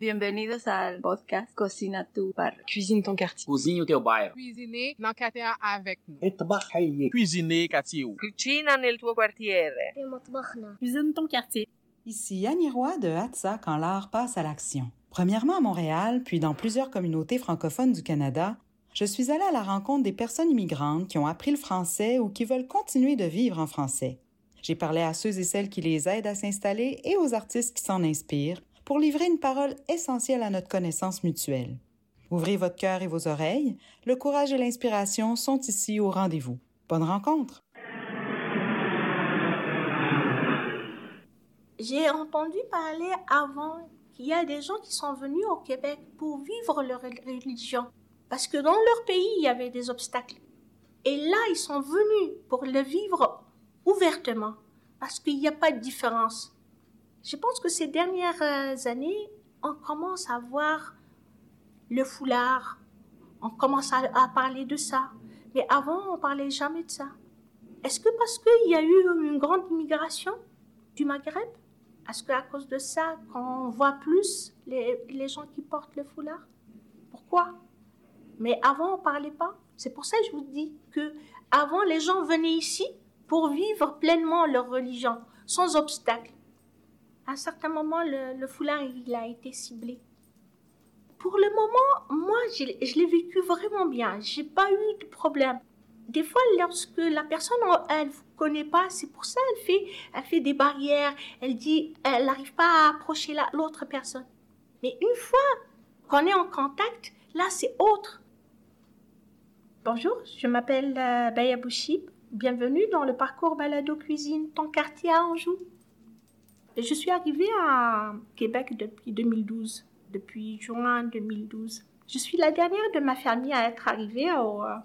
Bienvenidos ao podcast Cocina tu bar. Cuisine ton quartier. Cozinha o teu bairro. Cuisiner na quartier avec nous. Trabalhar. Cuisiner quartier. Cucina nel tuo quartiere. Cuisine ton quartier. Ici Annie Roy de Hatsa quand l'art passe à l'action. Premièrement à Montréal, puis dans plusieurs communautés francophones du Canada, je suis allée à la rencontre des personnes immigrantes qui ont appris le français ou qui veulent continuer de vivre en français. J'ai parlé à ceux et celles qui les aident à s'installer et aux artistes qui s'en inspirent pour livrer une parole essentielle à notre connaissance mutuelle. Ouvrez votre cœur et vos oreilles, le courage et l'inspiration sont ici au rendez-vous. Bonne rencontre! J'ai entendu parler avant qu'il y a des gens qui sont venus au Québec pour vivre leur religion. Parce que dans leur pays, il y avait des obstacles. Et là, ils sont venus pour le vivre ouvertement. Parce qu'il n'y a pas de différence. Je pense que ces dernières euh, années, on commence à voir le foulard. On commence à, parler de ça. Mais avant, on parlait jamais de ça. Est-ce que parce qu'il y a eu une grande immigration du Maghreb Est-ce qu'à cause de ça, qu'on voit plus les, les gens qui portent le foulard? Pourquoi? Mais avant, on parlait pas. C'est pour ça que je vous dis que avant, les gens venaient ici pour vivre pleinement leur religion, sans obstacle. À un certain moment, le, le foulard, il a été ciblé. Pour le moment, moi, je, l'ai- vécu vraiment bien. J'ai pas eu de problème. Des fois, lorsque la personne, elle vous connaît pas, c'est pour ça elle fait, elle fait des barrières. Elle dit, elle n'arrive pas à approcher la- l'autre personne. Mais une fois qu'on est en contact, là, c'est autre. Bonjour, je m'appelle euh, Baya Bouchib. Bienvenue dans le parcours Balado Cuisine, ton quartier à Anjou. Je suis arrivée à Québec depuis 2012, depuis juin 2012. Je suis la dernière de ma famille à être arrivée euh,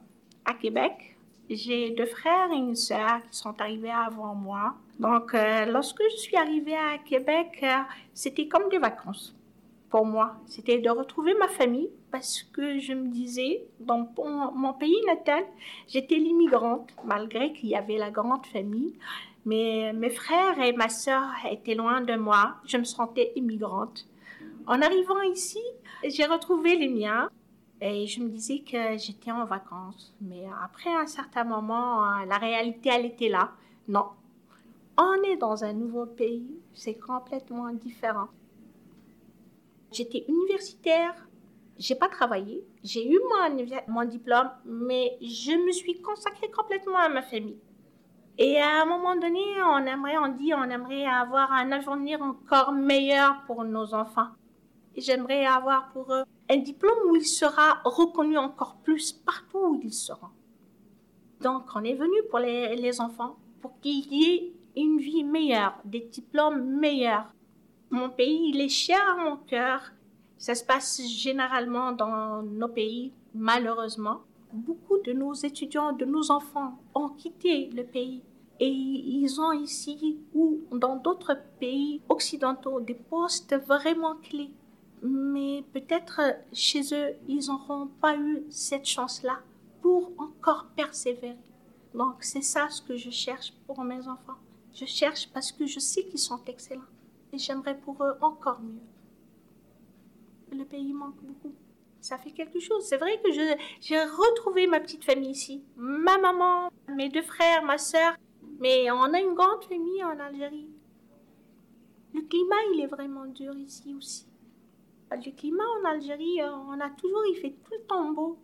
à Québec. J'ai deux frères et une sœur qui sont arrivés avant moi. Donc, euh, lorsque je suis arrivée à Québec, euh, c'était comme des vacances pour moi. C'était de retrouver ma famille parce que je me disais, dans mon pays natal, j'étais l'immigrante, malgré qu'il y avait la grande famille. Mais mes frères et ma sœur étaient loin de moi. Je me sentais immigrante. En arrivant ici, j'ai retrouvé les miens et je me disais que j'étais en vacances. Mais après un certain moment, euh, la réalité, elle était là. Non. On est dans un nouveau pays. C'est complètement différent. J'étais universitaire. J'ai pas travaillé. J'ai eu mon, mon diplôme, mais je me suis consacrée complètement à ma famille. Et à un moment donné, on aimerait, on dit, on aimerait avoir un avenir encore meilleur pour nos enfants. J'aimerais avoir pour eux un diplôme où il sera reconnu encore plus partout où ils seront. Donc, on est venu pour les, les enfants, pour qu'il y ait une vie meilleure, des diplômes meilleurs. Mon pays, il est cher à mon cœur. Ça se passe généralement dans nos pays, malheureusement. Beaucoup de nos étudiants, de nos enfants ont quitté le pays et ils ont ici ou dans d'autres pays occidentaux des postes vraiment clés. Mais peut-être chez eux, ils n'auront pas eu cette chance-là pour encore persévérer. Donc c'est ça ce que je cherche pour mes enfants. Je cherche parce que je sais qu'ils sont excellents et j'aimerais pour eux encore mieux. Le pays manque beaucoup. Ça fait quelque chose. C'est vrai que j'ai retrouvé ma petite famille ici. Ma maman, mes deux frères, ma sœur. Mais on a une grande famille en Algérie. Le climat, il est vraiment dur ici aussi. Le climat en Algérie, euh, on a toujours, il fait tout le temps beau.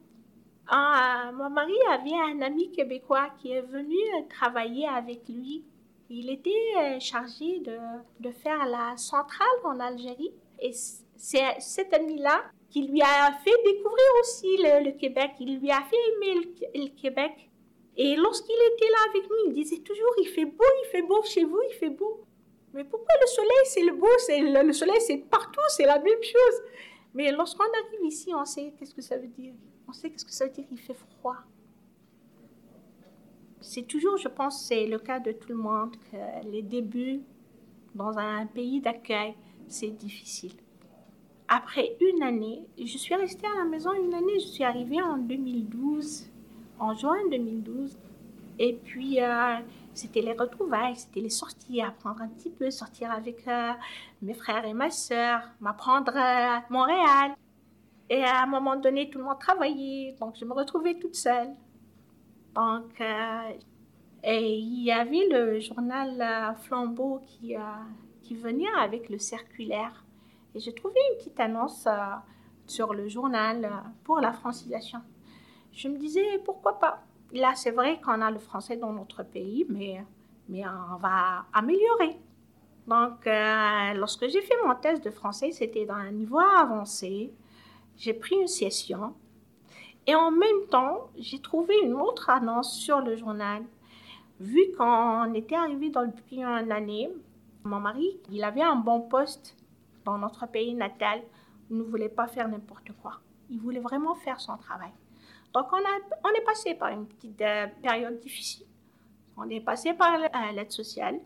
Ah, mon mari avait un ami québécois qui est venu euh, travailler avec lui. Il était euh, chargé de, de faire la centrale en Algérie. Et cet ami-là qui lui a fait découvrir aussi le, Québec. Il lui a fait aimer le, Québec. Et lorsqu'il était là avec nous, il disait toujours, il fait beau, il fait beau chez vous, il fait beau. Mais pourquoi le soleil, c'est le beau, le, le soleil, c'est partout, c'est la même chose? Mais lorsqu'on arrive ici, on sait qu'est-ce que ça veut dire. On sait qu'est-ce que ça veut dire, il fait froid. C'est toujours, je pense, c'est le cas de tout le monde, que les débuts dans un pays d'accueil, c'est difficile. Après une année, je suis restée à la maison une année, je suis arrivée en 2012, en juin 2012. Et puis, euh, c'était les retrouvailles, c'était les sorties, apprendre un petit peu, sortir avec euh, mes frères et ma sœur, m'apprendre à Montréal. Et à un moment donné, tout le monde travaillait, donc je me retrouvais toute seule. Donc, euh, et il y avait le journal Flambeau qui venait avec le circulaire. Et j'ai trouvé une petite annonce sur le journal pour la francisation. Je me disais, pourquoi pas? Là, c'est vrai qu'on a le français dans notre pays, mais, mais on va améliorer. Donc, euh, lorsque j'ai fait mon test de français, c'était dans un niveau avancé. J'ai pris une session. Et en même temps, j'ai trouvé une autre annonce sur le journal. Vu qu'on était arrivé dans le depuis une année, mon mari, il avait un bon poste dans notre pays natal. Ne voulait pas faire n'importe quoi. Il voulait vraiment faire son travail. Donc, on, a, on est passé par une petite euh, période difficile. On est passé par euh, l'aide sociale.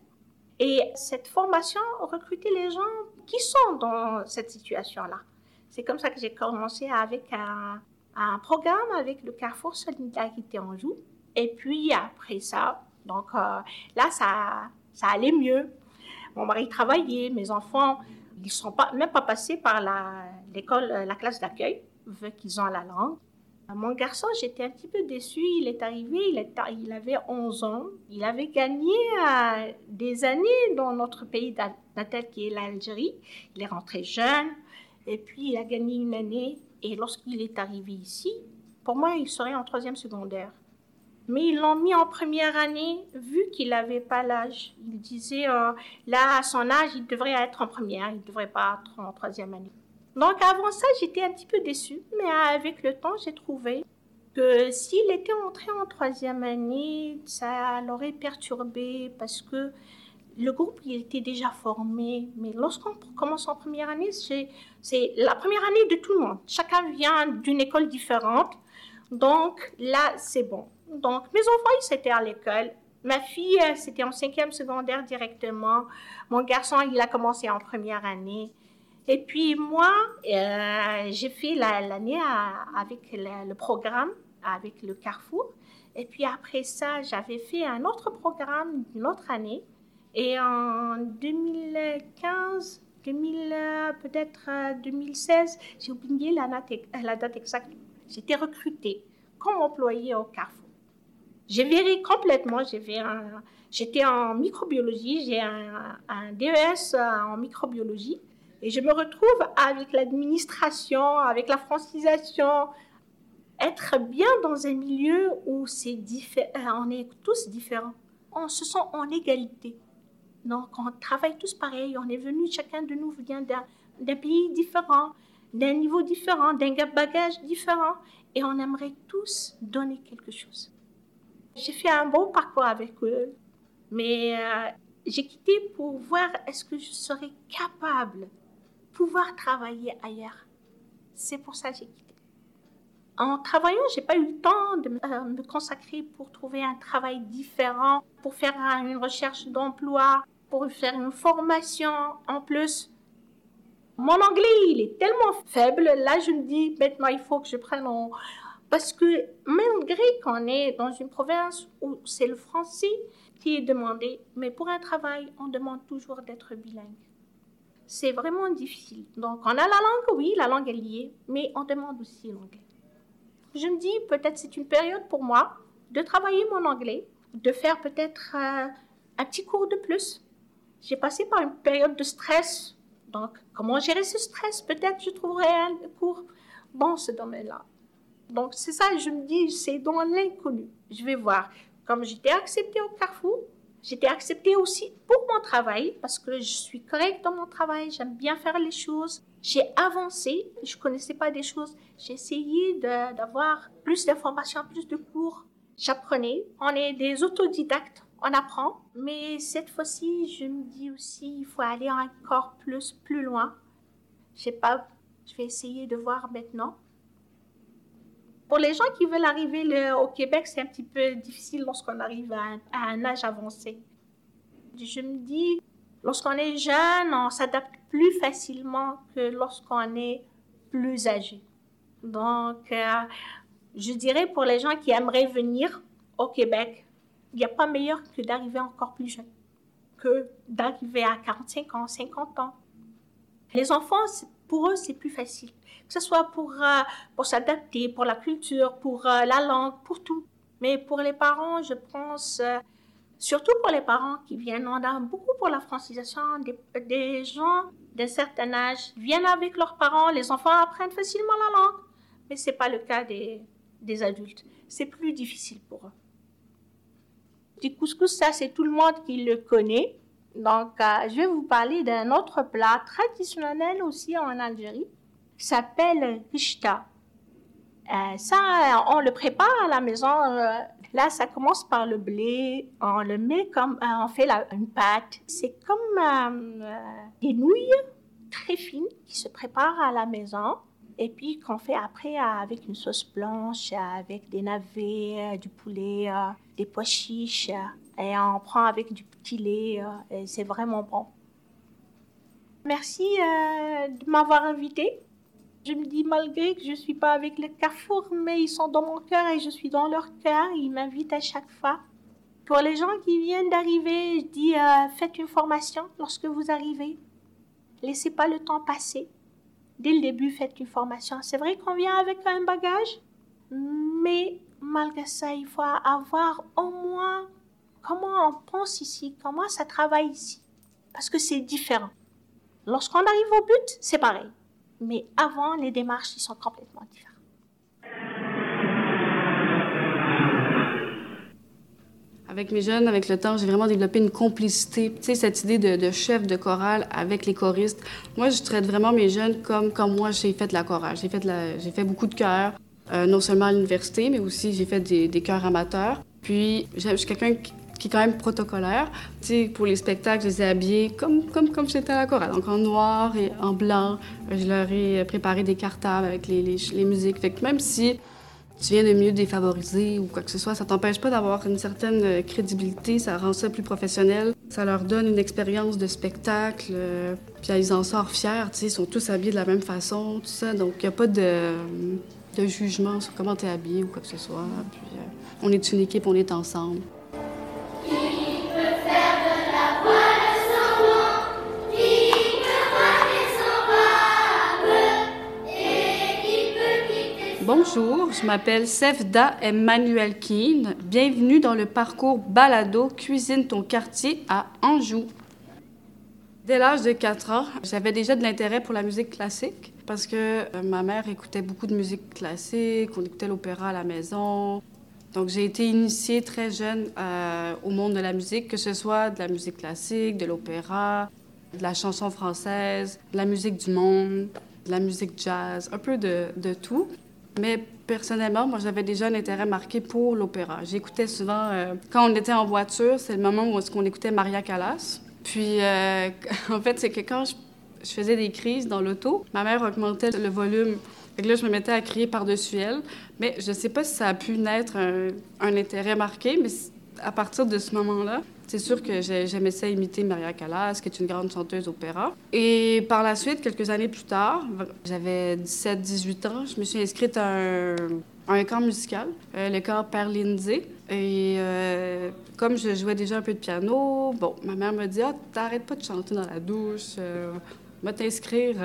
Et cette formation recrutait les gens qui sont dans cette situation-là. C'est comme ça que j'ai commencé avec un, programme avec le Carrefour Solidarité en joue. Et puis après ça, donc euh, là, ça, ça allait mieux. Mon mari travaillait, mes enfants, ils ne sont pas, même pas passés par l'école, la, la classe d'accueil, vu qu'ils ont la langue. Mon garçon, j'étais un petit peu déçue. Il est arrivé, il, il avait 11 ans. Il avait gagné euh, des années dans notre pays natal qui est l'Algérie. Il est rentré jeune et puis il a gagné une année. Et lorsqu'il est arrivé ici, pour moi, il serait en troisième secondaire. Mais ils l'ont mis en première année vu qu'il n'avait pas l'âge. Il disait, euh, là, à son âge, il devrait être en première, il ne devrait pas être en troisième année. Donc avant ça, j'étais un petit peu déçue, mais avec le temps, j'ai trouvé que s'il était entré en troisième année, ça l'aurait perturbé parce que le groupe il était déjà formé. Mais lorsqu'on commence en première année, c'est la première année de tout le monde. Chacun vient d'une école différente. Donc là, c'est bon. Donc mes enfants, ils étaient à l'école. Ma fille, c'était en cinquième secondaire directement. Mon garçon, il a commencé en première année. Et puis moi, euh, j'ai fait l'année avec le, programme, avec le Carrefour. Et puis après ça, j'avais fait un autre programme d'une autre année. Et en 2015, 2000, peut-être 2016, j'ai oublié la date exacte. J'étais recrutée comme employée au Carrefour. J'ai viré complètement, j'étais en microbiologie, j'ai un, DES en microbiologie. Et je me retrouve avec l'administration, avec la francisation, être bien dans un milieu où c'est on est tous différents. On se sent en égalité. Donc, on travaille tous pareil. On est venu, chacun de nous vient d'un pays différent, d'un niveau différent, d'un bagage différent. Et on aimerait tous donner quelque chose. J'ai fait un bon parcours avec eux, mais euh, j'ai quitté pour voir est-ce que je serais capable pouvoir travailler ailleurs. C'est pour ça que j'ai quitté. En travaillant, j'ai pas eu le temps de euh, me consacrer pour trouver un travail différent, pour faire une recherche d'emploi, pour faire une formation en plus. Mon anglais, il est tellement faible. Là, je me dis, maintenant, il faut que je prenne en... Parce que malgré qu'on est dans une province où c'est le français qui est demandé, mais pour un travail, on demande toujours d'être bilingue c'est vraiment difficile. Donc, on a la langue, oui, la langue est liée, mais on demande aussi l'anglais. Je me dis, peut-être c'est une période pour moi de travailler mon anglais, de faire peut-être euh, un petit cours de plus. J'ai passé par une période de stress. Donc, comment gérer ce stress? Peut-être je trouverai un cours dans ce domaine-là. Donc, c'est ça, je me dis, c'est dans l'inconnu. Je vais voir. Comme j'étais acceptée au Carrefour, J'étais acceptée aussi pour mon travail parce que je suis correcte dans mon travail, j'aime bien faire les choses. J'ai avancé, je connaissais pas des choses. J'ai essayé d'avoir plus d'informations, plus de cours. J'apprenais. On est des autodidactes, on apprend. Mais cette fois-ci, je me dis aussi, il faut aller encore plus, plus loin. Je sais pas, je vais essayer de voir maintenant. Pour les gens qui veulent arriver au Québec, c'est un petit peu difficile lorsqu'on arrive à un, âge avancé. Je me dis, lorsqu'on est jeune, on s'adapte plus facilement que lorsqu'on est plus âgé. Donc, euh, je dirais pour les gens qui aimeraient venir au Québec, Il n'y a pas meilleur que d'arriver encore plus jeune, que d'arriver à 45 ans, 50 ans. Les enfants, pour eux, c'est plus facile. Que ce soit pour, euh, pour s'adapter, pour la culture, pour euh, la langue, pour tout. Mais pour les parents, je pense, euh, surtout pour les parents qui viennent, on a beaucoup pour la francisation. Des, gens d'un certain âge viennent avec leurs parents, les enfants apprennent facilement la langue. Mais ce n'est pas le cas des, des adultes. C'est plus difficile pour eux. Du couscous, ça, c'est tout le monde qui le connaît. Donc, euh, je vais vous parler d'un autre plat traditionnel aussi en Algérie, qui s'appelle rishta. Euh, ça, on le prépare à la maison. Euh, là, ça commence par le blé. On le met comme, on fait une pâte. C'est comme des nouilles très fines qui se préparent à la maison et puis qu'on fait après avec une sauce blanche, avec des navets, du poulet, des pois chiches, et on prend avec du petit lait, et c'est vraiment bon. Merci de m'avoir invité. Je me dis, malgré que je ne suis pas avec le Carrefour, mais ils sont dans mon cœur et je suis dans leur cœur. Ils m'invitent à chaque fois. Pour les gens qui viennent d'arriver, je dis, euh, faites une formation lorsque vous arrivez. Laissez pas le temps passer. Dès le début, faites une formation. C'est vrai qu'on vient avec un bagage, mais malgré ça, il faut avoir au moins comment on pense ici, comment ça travaille ici. Parce que c'est différent. Lorsqu'on arrive au but, c'est pareil. Mais avant, les démarches, ils sont complètement différentes. Avec mes jeunes, avec le temps, j'ai vraiment développé une complicité. Tu sais, cette idée de, chef de chorale avec les choristes. Moi, je traite vraiment mes jeunes comme, comme moi, j'ai fait la chorale. J'ai fait, j'ai fait beaucoup de chœurs, euh, non seulement à l'université, mais aussi j'ai fait des, des chœurs amateurs. Puis, je suis quelqu'un qui, est quand même protocolaire. Tu sais, pour les spectacles, je les ai habillés comme, comme, comme j'étais à la chorale, donc en noir et en blanc. Je leur ai préparé des cartables avec les, les, les musiques. Fait que même si tu viens de mieux défavoriser ou quoi que ce soit, ça t'empêche pas d'avoir une certaine crédibilité, ça rend ça plus professionnel, ça leur donne une expérience de spectacle, euh, puis ils en sortent fiers, tu sais, ils sont tous habillés de la même façon, tout ça, donc il n'y a pas de, de jugement sur comment tu es habillé ou quoi que ce soit, puis euh, on est une équipe, on est ensemble. Bonjour, je m'appelle Sefda Emmanuel Keane. Bienvenue dans le parcours Balado Cuisine ton quartier à Anjou. Dès l'âge de 4 ans, j'avais déjà de l'intérêt pour la musique classique parce que euh, ma mère écoutait beaucoup de musique classique, on écoutait l'opéra à la maison. Donc j'ai été initiée très jeune euh, au monde de la musique, que ce soit de la musique classique, de l'opéra, de la chanson française, de la musique du monde, de la musique jazz, un peu de, tout. Mais personnellement, moi, j'avais déjà un intérêt marqué pour l'opéra. J'écoutais souvent, euh, quand on était en voiture, c'est le moment où est-ce qu'on écoutait Maria Callas. Puis, euh, en fait, c'est que quand je, faisais des crises dans l'auto, ma mère augmentait le volume. Et là, je me mettais à crier par-dessus elle. Mais je ne sais pas si ça a pu naître un, intérêt marqué, mais à partir de ce moment-là, c'est sûr que j'aimais ça imiter Maria Callas, qui est une grande chanteuse opéra. Et par la suite, quelques années plus tard, j'avais 17-18 ans, je me suis inscrite à un, à un camp musical, euh, le camp Lindsay. Et euh, comme je jouais déjà un peu de piano, bon, ma mère me dit Ah, t'arrêtes pas de chanter dans la douche, euh, va t'inscrire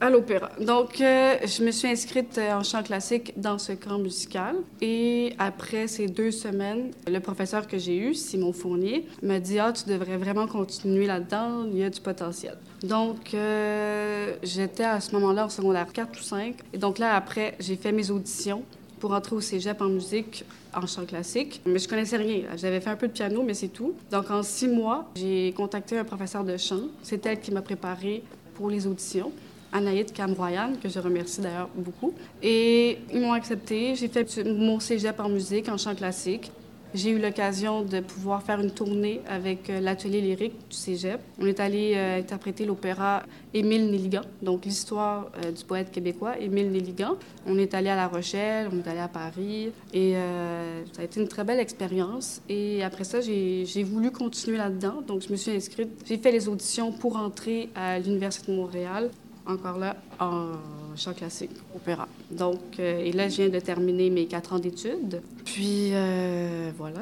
à l'opéra. Donc, euh, je me suis inscrite en chant classique dans ce camp musical. Et après ces deux semaines, le professeur que j'ai eu, Simon Fournier, m'a dit Ah, tu devrais vraiment continuer là-dedans, il y a du potentiel. Donc, euh, j'étais à ce moment-là en secondaire 4 ou 5. Et donc là, après, j'ai fait mes auditions pour entrer au cégep en musique en chant classique. Mais je connaissais rien. J'avais fait un peu de piano, mais c'est tout. Donc, en six mois, j'ai contacté un professeur de chant. C'est elle qui m'a préparé pour les auditions. Anaïd Camroyan, que je remercie d'ailleurs beaucoup. Et ils m'ont accepté. J'ai fait mon cégep en musique, en chant classique. J'ai eu l'occasion de pouvoir faire une tournée avec l'atelier lyrique du cégep. On est allé euh, interpréter l'opéra Émile Nelligan, donc l'histoire euh, du poète québécois Émile Nelligan. On est allé à La Rochelle, on est allé à Paris, et euh, ça a été une très belle expérience. Et après ça, j'ai voulu continuer là-dedans, donc je me suis inscrite. J'ai fait les auditions pour entrer à l'Université de Montréal encore là, en chant classique, opéra. Donc, euh, et là, je viens de terminer mes quatre ans d'études. Puis, euh, voilà.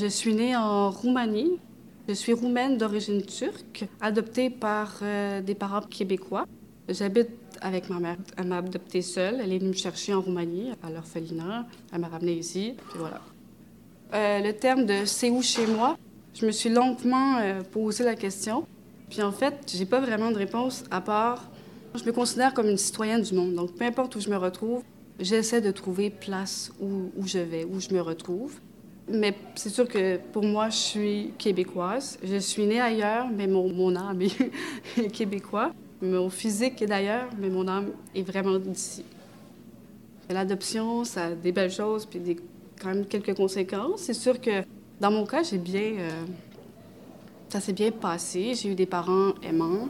Je suis née en Roumanie. Je suis roumaine d'origine turque, adoptée par euh, des parents québécois. J'habite avec ma mère. Elle m'a adoptée seule. Elle est venue me chercher en Roumanie, à l'orphelinat. Elle m'a ramenée ici, puis voilà. Le terme de c'est où chez moi, je me suis longuement posé la question. Puis en fait, j'ai pas vraiment de réponse à part je me considère comme une citoyenne du monde. Donc peu importe où je me retrouve, j'essaie de trouver place où, où je vais, où je me retrouve. Mais c'est sûr que pour moi, je suis québécoise. Je suis née ailleurs, mais mon, âme est québécois. Mon physique est d'ailleurs, mais mon âme est vraiment d'ici. L'adoption, ça a des belles choses, puis des, quand même quelques conséquences. C'est sûr que dans mon cas, j'ai bien... Euh, ça s'est bien passé. J'ai eu des parents aimants.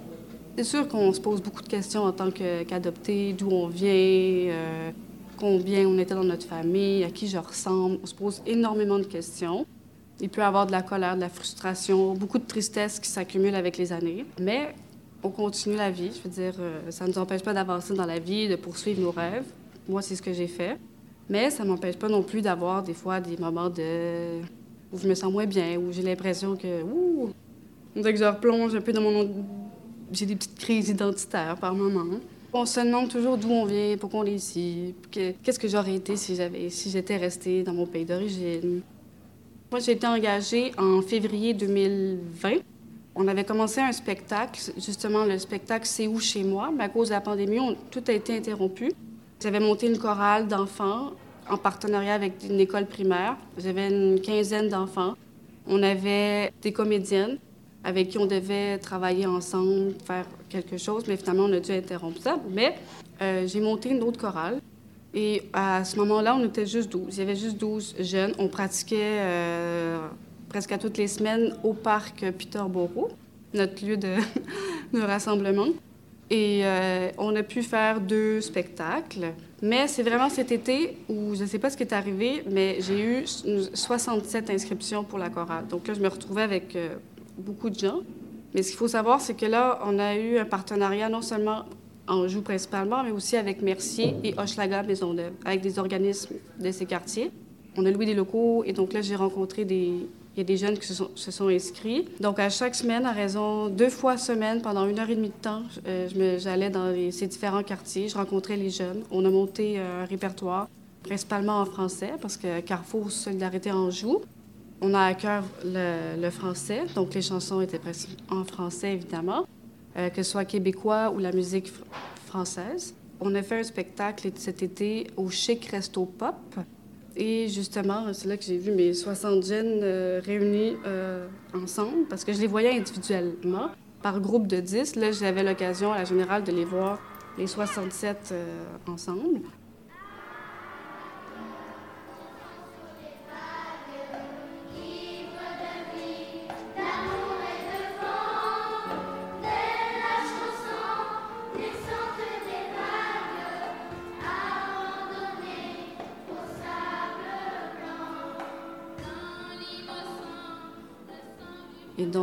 C'est sûr qu'on se pose beaucoup de questions en tant qu'adopté, d'où on vient, euh, combien on était dans notre famille, à qui je ressemble. On se pose énormément de questions. Il peut y avoir de la colère, de la frustration, beaucoup de tristesse qui s'accumule avec les années. Mais on continue la vie. Je veux dire, euh, ça ne nous empêche pas d'avancer dans la vie, de poursuivre nos rêves. Moi, c'est ce que j'ai fait. Mais ça ne m'empêche pas non plus d'avoir des fois des moments de... où je me sens moins bien, où j'ai l'impression que... Ouh, que je replonge un peu dans mon... J'ai des petites crises identitaires par moments. On se demande toujours d'où on vient, pourquoi on est ici, qu'est-ce que j'aurais été si j'avais, si j'étais restée dans mon pays d'origine. Moi, j'ai été engagée en février 2020 on avait commencé un spectacle, justement le spectacle C'est où chez moi, mais à cause de la pandémie, tout a été interrompu. J'avais monté une chorale d'enfants en partenariat avec une école primaire. J'avais une quinzaine d'enfants. On avait des comédiennes avec qui on devait travailler ensemble, faire quelque chose, mais finalement, on a dû interrompre ça. Mais euh, j'ai monté une autre chorale. Et à ce moment-là, on était juste 12. Il y avait juste 12 jeunes. On pratiquait euh, presque à toutes les semaines au parc Peterborough, notre lieu de, rassemblement. Et euh, on a pu faire deux spectacles. Mais c'est vraiment cet été où, je ne sais pas ce qui est arrivé, mais j'ai eu 67 inscriptions pour la chorale. Donc là, je me retrouvais avec beaucoup de gens. Mais ce qu'il faut savoir, c'est que là, on a eu un partenariat non seulement en joue principalement, mais aussi avec Mercier et Hochelaga Maison d'œuvre, avec des organismes de ces quartiers. On a loué des locaux et donc là, j'ai rencontré des, il y a des jeunes qui se sont, inscrits. Donc, à chaque semaine, à raison deux fois semaine, pendant une heure et demie de temps, euh, j'allais dans ces différents quartiers, je rencontrais les jeunes. On a monté euh, un répertoire, principalement en français, parce que Carrefour Solidarité en joue. On a à cœur le, français, donc les chansons étaient en français, évidemment, euh, que ce soit québécois ou la musique française. On a fait un spectacle cet été au Chic Resto Pop, et justement, c'est là que j'ai vu mes 60 jeunes euh, réunis euh, ensemble parce que je les voyais individuellement. Par groupe de 10, là, j'avais l'occasion à la générale de les voir, les 67 euh, ensemble.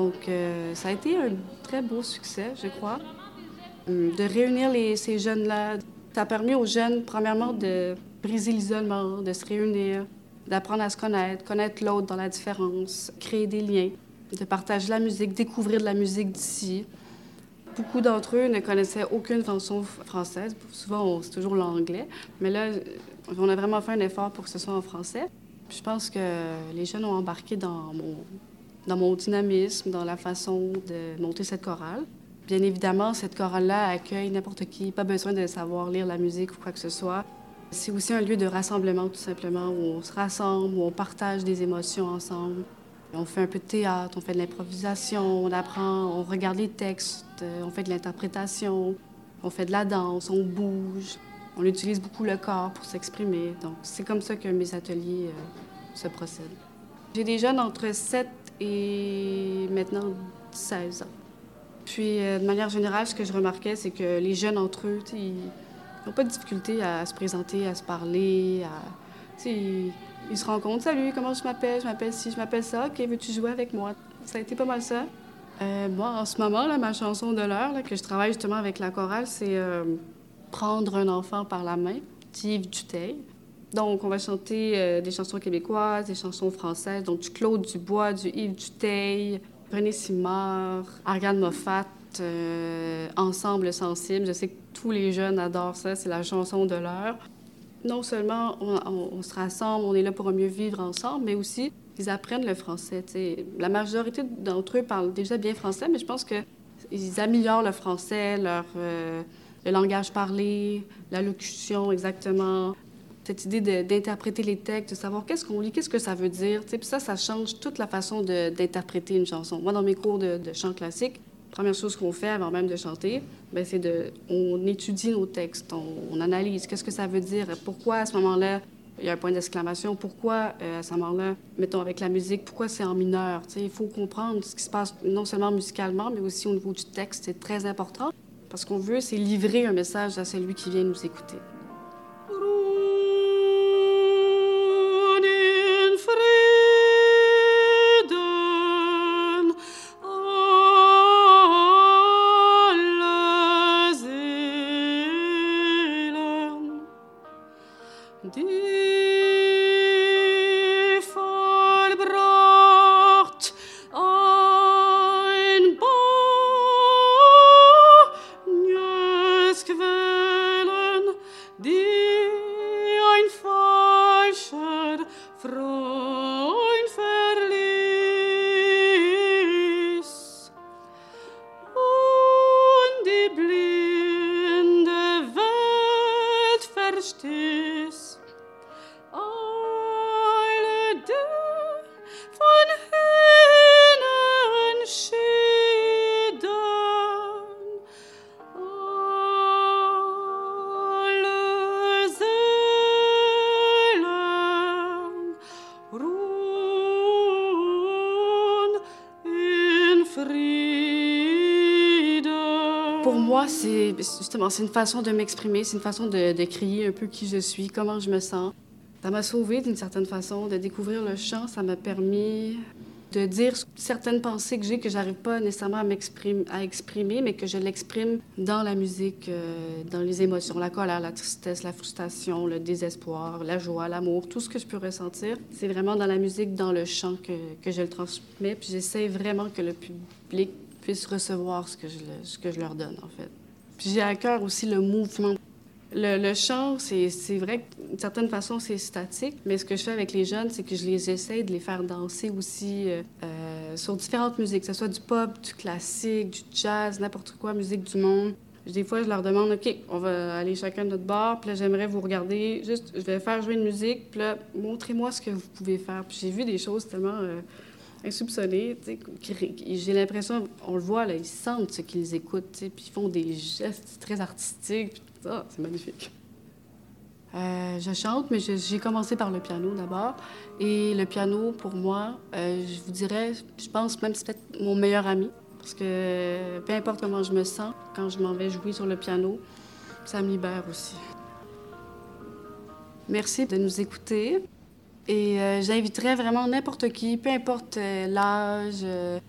Donc, euh, ça a été un très beau succès, je crois, hum, de réunir ces jeunes-là. Ça a permis aux jeunes, premièrement, de briser l'isolement, de se réunir, d'apprendre à se connaître, connaître l'autre dans la différence, créer des liens, de partager la musique, découvrir de la musique d'ici. Beaucoup d'entre eux ne connaissaient aucune chanson française. Souvent, c'est toujours l'anglais. Mais là, on a vraiment fait un effort pour que ce soit en français. je pense que les jeunes ont embarqué dans mon, dans mon dynamisme, dans la façon de monter cette chorale. Bien évidemment, cette chorale-là accueille n'importe qui, pas besoin de savoir lire la musique ou quoi que ce soit. C'est aussi un lieu de rassemblement, tout simplement, où on se rassemble, où on partage des émotions ensemble. On fait un peu de théâtre, on fait de l'improvisation, on apprend, on regarde les textes, euh, on fait de l'interprétation, on fait de la danse, on bouge. On utilise beaucoup le corps pour s'exprimer. Donc, c'est comme ça que mes ateliers euh, se procèdent. J'ai des jeunes entre 7 et maintenant 16 ans. Puis, euh, de manière générale, ce que je remarquais, c'est que les jeunes entre eux, ils n'ont pas de difficulté à se présenter, à se parler, à... Ils, ils se rencontrent. Salut, comment je m'appelle? Je m'appelle ci, je m'appelle ça. OK, veux-tu jouer avec moi? Ça a été pas mal ça. Euh, moi, en ce moment, là, ma chanson de l'heure, que je travaille justement avec la chorale, c'est euh, Prendre un enfant par la main, d'Yves Duteil. Donc, on va chanter euh, des chansons québécoises, des chansons françaises, donc du Claude Dubois, du Yves Duteil, René Simard, Ariane Moffat, euh, Ensemble sensible. Je sais que tous les jeunes adorent ça, c'est la chanson de l'heure. Non seulement on, on- se rassemble, on est là pour mieux vivre ensemble, mais aussi ils apprennent le français. La majorité d'entre eux parlent déjà bien français, mais je pense qu'ils améliorent le français, leur, euh, le langage parlé, la locution exactement. Cette idée d'interpréter les textes, de savoir qu'est-ce qu'on lit, qu'est-ce que ça veut dire. Puis ça, ça change toute la façon d'interpréter une chanson. Moi, dans mes cours de, chant classique, première chose qu'on fait avant même de chanter, ben, c'est de, on étudie nos textes, on, analyse qu'est-ce que ça veut dire, pourquoi à ce moment-là il y a un point d'exclamation, pourquoi euh, à ce moment-là, mettons avec la musique, pourquoi c'est en mineur. Il faut comprendre ce qui se passe non seulement musicalement, mais aussi au niveau du texte, c'est très important parce qu'on veut, c'est livrer un message à celui qui vient nous écouter. Moi, c'est justement c'est une façon de m'exprimer, c'est une façon de, crier un peu qui je suis, comment je me sens. Ça m'a sauvée d'une certaine façon de découvrir le chant. Ça m'a permis de dire certaines pensées que j'ai que j'arrive pas nécessairement à exprimer, mais que je l'exprime dans la musique, euh, dans les émotions, la colère, la tristesse, la frustration, le désespoir, la joie, l'amour, tout ce que je peux ressentir. C'est vraiment dans la musique, dans le chant que, que je le transmets. Puis j'essaie vraiment que le public puisse recevoir ce que je, ce que je leur donne, en fait. Puis j'ai à cœur aussi le mouvement. Le, le chant, c'est c'est vrai que d'une certaine façon, c'est statique, mais ce que je fais avec les jeunes, c'est que je les essaie de les faire danser aussi euh, euh, sur différentes musiques, que ce soit du pop, du classique, du jazz, n'importe quoi, musique du monde. Des fois, je leur demande, OK, on va aller chacun de notre bar, puis là, j'aimerais vous regarder, juste, je vais faire jouer une musique, puis là, montrez-moi ce que vous pouvez faire. Puis j'ai vu des choses tellement euh, qui- j'ai l'impression, on le voit, là, ils sentent ce qu'ils écoutent, puis ils font des gestes très artistiques, ah, c'est magnifique. Euh, je chante, mais j'ai commencé par le piano d'abord. Et le piano, pour moi, euh, je vous dirais, je pense même c'est peut-être mon meilleur ami. Parce que peu importe comment je me sens, quand je m'en vais jouer sur le piano, ça me libère aussi. Merci de nous écouter. Et euh, j'inviterais vraiment n'importe qui, peu importe euh, l'âge. euh,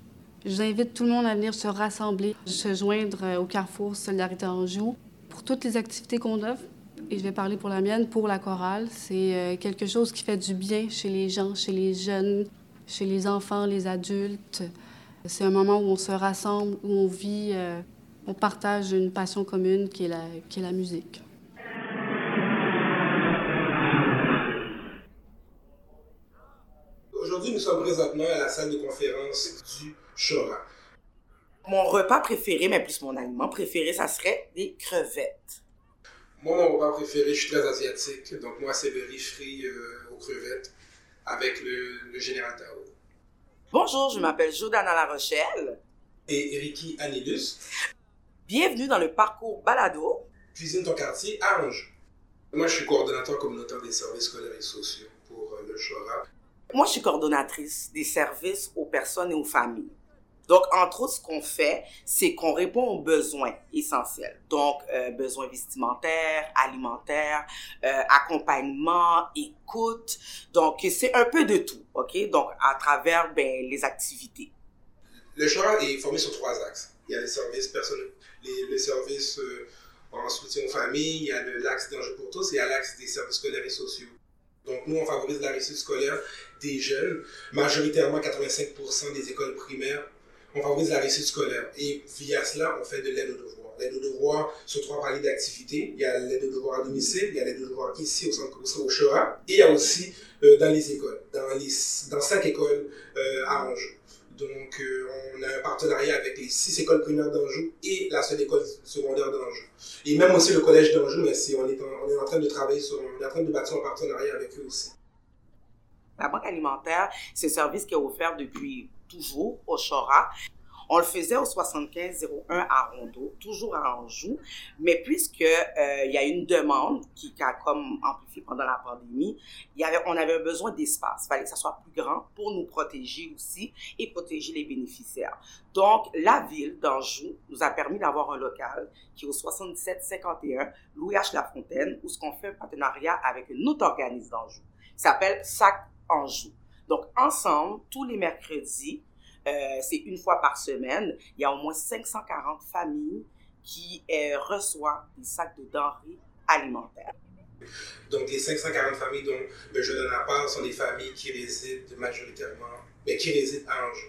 J'invite tout le monde à venir se rassembler, se joindre euh, au Carrefour Solidarité Anjou pour toutes les activités qu'on offre. Et je vais parler pour la mienne, pour la chorale. C'est euh, quelque chose qui fait du bien chez les gens, chez les jeunes, chez les enfants, les adultes. C'est un moment où on se rassemble, où on vit, euh, on partage une passion commune qui est la, qui est la musique. Aujourd'hui, nous sommes présentement à la salle de conférence du Chora. Mon repas préféré, mais plus mon aliment préféré, ça serait des crevettes. Moi, mon repas préféré, je suis très asiatique. Donc, moi, c'est le riz frit euh, aux crevettes avec le, le général Tao. Bonjour, je m'appelle Jordana La Rochelle. Et Ricky Anilus, Bienvenue dans le parcours Balado. cuisine ton quartier à Anjou. Moi, je suis coordonnateur communautaire des services scolaires et sociaux pour euh, le Chora. Moi, je suis coordonnatrice des services aux personnes et aux familles. Donc, entre autres, ce qu'on fait, c'est qu'on répond aux besoins essentiels. Donc, euh, besoins vestimentaires, alimentaires, euh, accompagnement, écoute. Donc, c'est un peu de tout, OK? Donc, à travers ben, les activités. Le Chora est formé sur trois axes. Il y a les services personnels, les, services euh, en soutien aux familles, il y a l'axe d'enjeux pour tous et il y a l'axe des services scolaires et sociaux. Donc, nous, on favorise la réussite scolaire des jeunes, majoritairement 85% des écoles primaires, on favorise la réussite scolaire. Et via cela, on fait de l'aide aux devoirs. L'aide aux devoirs sur trois paliers d'activité. Il y a l'aide aux devoirs à domicile, il y a l'aide aux devoirs ici au centre au CHOA, et il y a aussi euh, dans les écoles, dans, cinq écoles euh, à Anjou. Donc, euh, on a un partenariat avec les six écoles primaires d'Anjou et la seule école secondaire d'Anjou. Et même aussi le collège d'Anjou, mais on, est en, on est en train de travailler sur, on est en train de bâtir un partenariat avec eux aussi. La banque alimentaire, c'est un service qui est offert depuis toujours au Chora. On le faisait au 7501 à Rondeau, toujours à Anjou, mais puisque euh, y a une demande qui, a comme amplifié pendant la pandémie, avait, on avait besoin d'espace. Il fallait que ça soit plus grand pour nous protéger aussi et protéger les bénéficiaires. Donc, la ville d'Anjou nous a permis d'avoir un local qui est au 7751 Louis H. Lafontaine, où ce qu'on fait un partenariat avec un autre organisme d'Anjou. Il s'appelle SAC Anjou. Donc, ensemble, tous les mercredis, euh, c'est une fois par semaine, il y a au moins 540 familles qui euh, reçoivent des sacs de denrées alimentaires. Donc, les 540 familles dont ben, je donne la part sont des familles qui résident majoritairement, mais ben, qui résident à Anjou,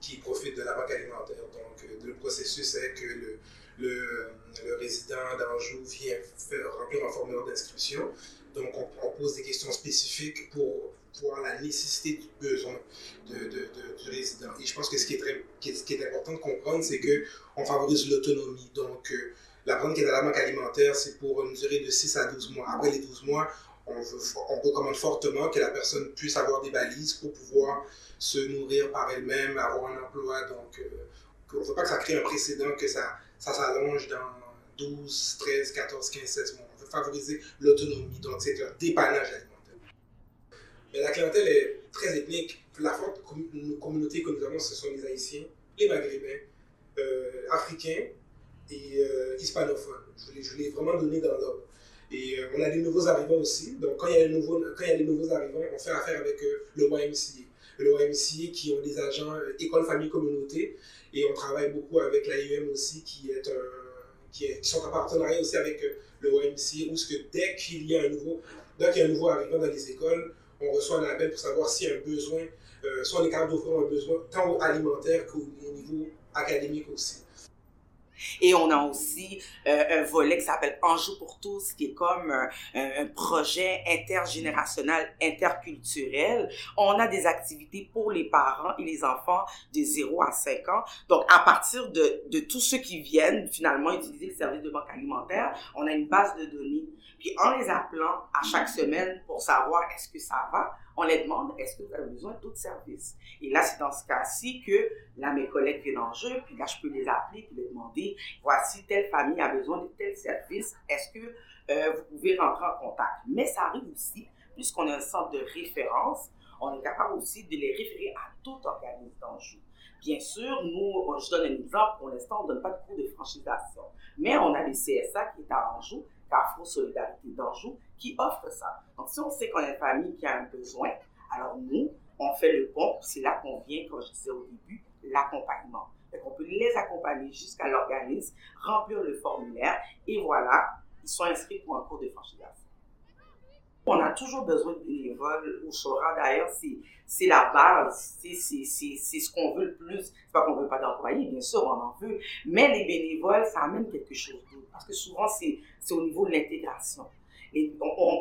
qui profitent de la banque alimentaire. Donc, euh, le processus est que le, le, le résident d'Anjou vient remplir un formulaire d'inscription. Donc, on, on, pose des questions spécifiques pour voir la nécessité du besoin de, de, de, du résident. Et je pense que ce qui est, très, ce qui est important de comprendre, c'est qu'on favorise l'autonomie. Donc, euh, la vente qui est dans la banque alimentaire, c'est pour une durée de 6 à 12 mois. Après les 12 mois, on, veut, on recommande fortement que la personne puisse avoir des balises pour pouvoir se nourrir par elle-même, avoir un emploi. Donc, euh, on ne veut pas que ça crée un précédent, que ça, ça s'allonge dans 12, 13, 14, 15, 16 mois. On veut favoriser l'autonomie. Donc, c'est un dépannage alimentaire. Mais la clientèle est très ethnique. La forte communauté que nous avons, ce sont les Haïtiens, les Maghrébins, euh, Africains et euh, hispanophones. Je l'ai vraiment donné dans l'ordre. Et euh, on a des nouveaux arrivants aussi. Donc, quand il y a, les nouveaux, quand il y a les nouveaux arrivants, on fait affaire avec le YMCA. Le YMCA qui ont des agents école, famille, communauté. Et on travaille beaucoup avec l'AIM aussi, qui, est un, qui, sont en partenariat aussi avec le YMCA, où ce que dès qu'il y a dès qu'il y a un nouveau arrivant dans les écoles, on reçoit un appel pour savoir s'il y a un besoin, euh, soit on est capable d'offrir un besoin tant alimentaire qu'au niveau académique aussi. Et on a aussi euh, un volet qui s'appelle Enjeu pour tous, qui est comme un, un, projet intergénérationnel, interculturel. On a des activités pour les parents et les enfants de 0 à 5 ans. Donc, à partir de, de tous ceux qui viennent finalement utiliser le service de banque alimentaire, on a une base de données puis en les appelant à chaque semaine pour savoir est-ce que ça va, on les demande est-ce que vous avez besoin d'autres services? Et là, c'est dans ce cas-ci que là, mes collègues viennent en jeu, puis là, je peux les appeler puis les demander voici, telle famille a besoin de tel service, est-ce que euh, vous pouvez rentrer en contact? Mais ça arrive aussi, puisqu'on a un centre de référence, on est capable aussi de les référer à tout organisme d'enjeu. Bien sûr, nous, je donne un exemple, pour l'instant, on ne donne pas de cours de franchisation. Mais on a le CSA qui est à Anjou, Carrefour Solidarité d'Anjou, qui offre ça. Donc, si on sait qu'on a une famille qui a un besoin, alors nous, on fait le pont. C'est là qu'on vient, comme je disais au début, l'accompagnement. Donc, on peut les accompagner jusqu'à l'organisme, remplir le formulaire, et voilà, ils sont inscrits pour un cours de franchisation. On a toujours besoin de bénévoles au Chora. D'ailleurs, c'est la base, c'est ce qu'on veut le plus. C'est pas qu'on veut pas d'employés, bien sûr, on en veut. Mais les bénévoles, ça amène quelque chose d'autre. Parce que souvent, c'est au niveau de l'intégration. Et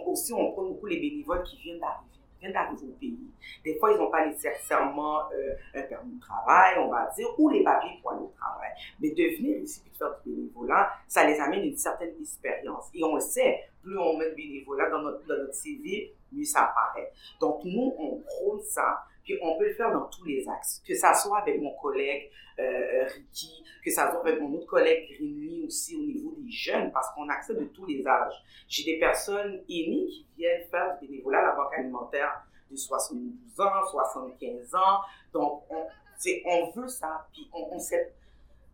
aussi, on prend beaucoup les bénévoles qui viennent d'arriver viennent d'arriver au pays. Des fois, ils n'ont pas nécessairement euh, un permis de travail, on va dire, ou les papiers pour aller au travail. Mais de venir ici de faire du bénévolat, ça les amène une certaine expérience. Et on le sait, plus on met de bénévolat dans notre, dans notre CV, mieux ça apparaît. Donc, nous, on prône ça, puis on peut le faire dans tous les axes. Que ça soit avec mon collègue euh, Ricky, que ça soit avec mon autre collègue Greenly aussi au niveau des jeunes, parce qu'on accepte de tous les âges. J'ai des personnes aînées qui viennent faire du bénévolat à la banque alimentaire de 72 ans, 75 ans. Donc, on, veut ça, puis.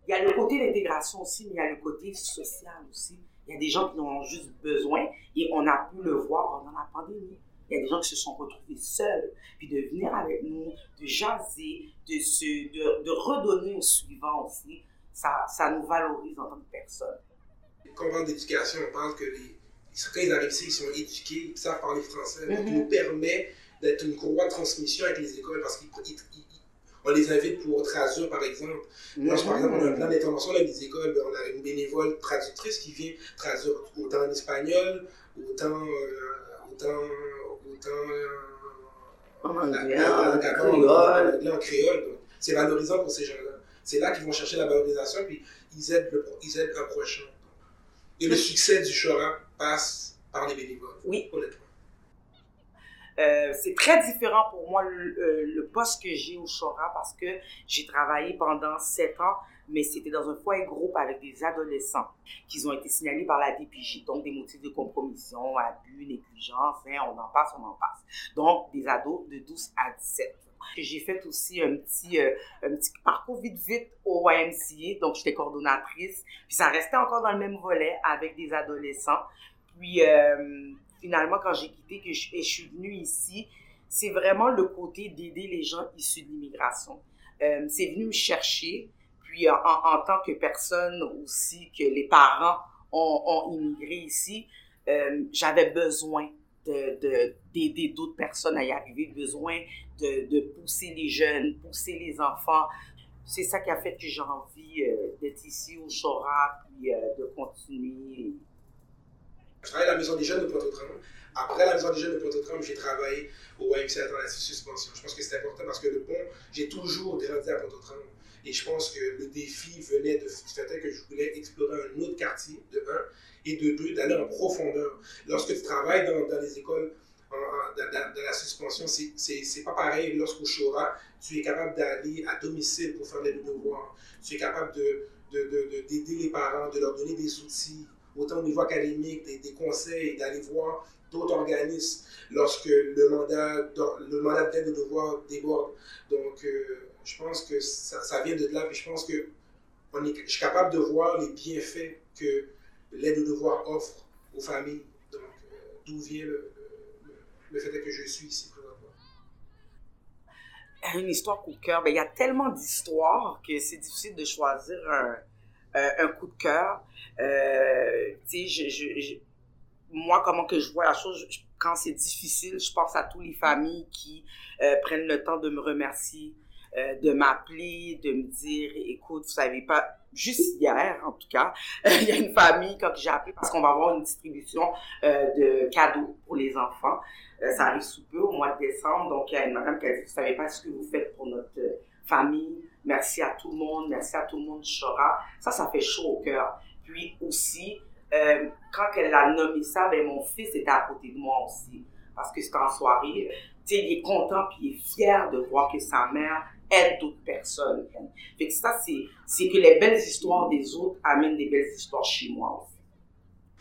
Il y a le côté d'intégration aussi, mais il y a le côté social aussi. Il y a des gens qui en ont juste besoin et on a pu le voir pendant la pandémie. Il y a des gens qui se sont retrouvés seuls, puis de venir avec nous, de jaser, de, se, de, de redonner au suivant aussi, ça, ça nous valorise en tant que personne. Quand on parle d'éducation, on parle que les, quand ils arrivent ici, ils sont éduqués, ils savent parler français. Donc, Mhm. il nous permet d'être une courroie de transmission avec les écoles parce qu'on les invite pour traduire, par exemple. Lorsque, par exemple, on a un plan d'intervention dans les écoles, on a une bénévole traductrice qui vient traduire autant en espagnol, autant. euh, autant. Euh, En anglais, en la- créole. en anglais, en créole. Donc, c'est valorisant pour ces gens-là. C'est là qu'ils vont chercher la valorisation, puis ils aident, le, ils aident un prochain. Et le succès du Chora passe par les bénévoles. Oui. Honnêtement. Euh, c'est très différent pour moi le, euh, le poste que j'ai au Chora parce que j'ai travaillé pendant sept ans, mais c'était dans un foyer groupe avec des adolescents qui ont été signalés par la DPJ, donc des motifs de compromission, abus, négligence, hein, on en passe, on en passe. Donc des ados de 12 à 17. J'ai fait aussi un petit, euh, un petit parcours vite vite au YMCA, donc j'étais coordonnatrice, puis ça restait encore dans le même volet avec des adolescents. Puis euh, finalement, quand j'ai quitté et je suis venue ici, c'est vraiment le côté d'aider les gens issus de l'immigration. Euh, c'est venu me chercher, puis en, tant que personne aussi, que les parents ont, immigré ici, euh, j'avais besoin de, de, d'aider d'autres personnes à y arriver, besoin de, pousser les jeunes, pousser les enfants. C'est ça qui a fait que j'ai envie euh, d'être ici au Chora, puis euh, de continuer. Je travaille à la Maison des Jeunes de Pointe-aux-Trembles. Après la Maison des Jeunes de Pointe-aux-Trembles, j'ai travaillé au YMCA Alternative Suspension. Je pense que c'est important parce que le pont, j'ai toujours grandi à Pointe-aux-Trembles. Et je pense que le défi venait de, du fait que je voulais explorer un autre quartier, de un, et de deux, d'aller en profondeur. Lorsque tu travailles dans, dans les écoles, en, dans, la suspension, c'est- pas pareil. Lorsqu'au Chora, tu es capable d'aller à domicile pour faire des devoirs. Tu es capable de de- de- de- d'aider les parents, de leur donner des outils, autant au niveau académique, des, des conseils, d'aller voir d'autres organismes lorsque le mandat, le mandat d'aide au devoir déborde. Donc, euh, je pense que ça, vient de là, puis je pense que je suis capable de voir les bienfaits que l'aide au devoir offre aux familles. Donc, euh, d'où vient le, fait que je suis ici présentement. une histoire coup de cœur, ben, il y a tellement d'histoires que c'est difficile de choisir un, euh, coup de cœur. Euh, je, moi, comment que je vois la chose, quand c'est difficile, je pense à toutes les familles qui euh, prennent le temps de me remercier, euh, de m'appeler, de me dire, écoute, vous savez pas, juste hier, en tout cas, il y a une famille, quand j'ai appelé, parce qu'on va avoir une distribution euh, de cadeaux pour les enfants. Euh, ça arrive sous peu, au mois de décembre. Donc, il y a une madame qui a dit, vous savez pas ce que vous faites pour notre famille. Merci à tout le monde. Merci à tout le monde Chora. Ça, ça fait chaud au cœur. Puis aussi, quand elle a nommé ça, ben, mon fils était à côté de moi aussi. Parce que c'était en soirée. Tu sais, il est content puis il est fier de voir que sa mère aide d'autres personnes. Fait que ça, c'est, que les belles histoires des autres amènent des belles histoires chez moi.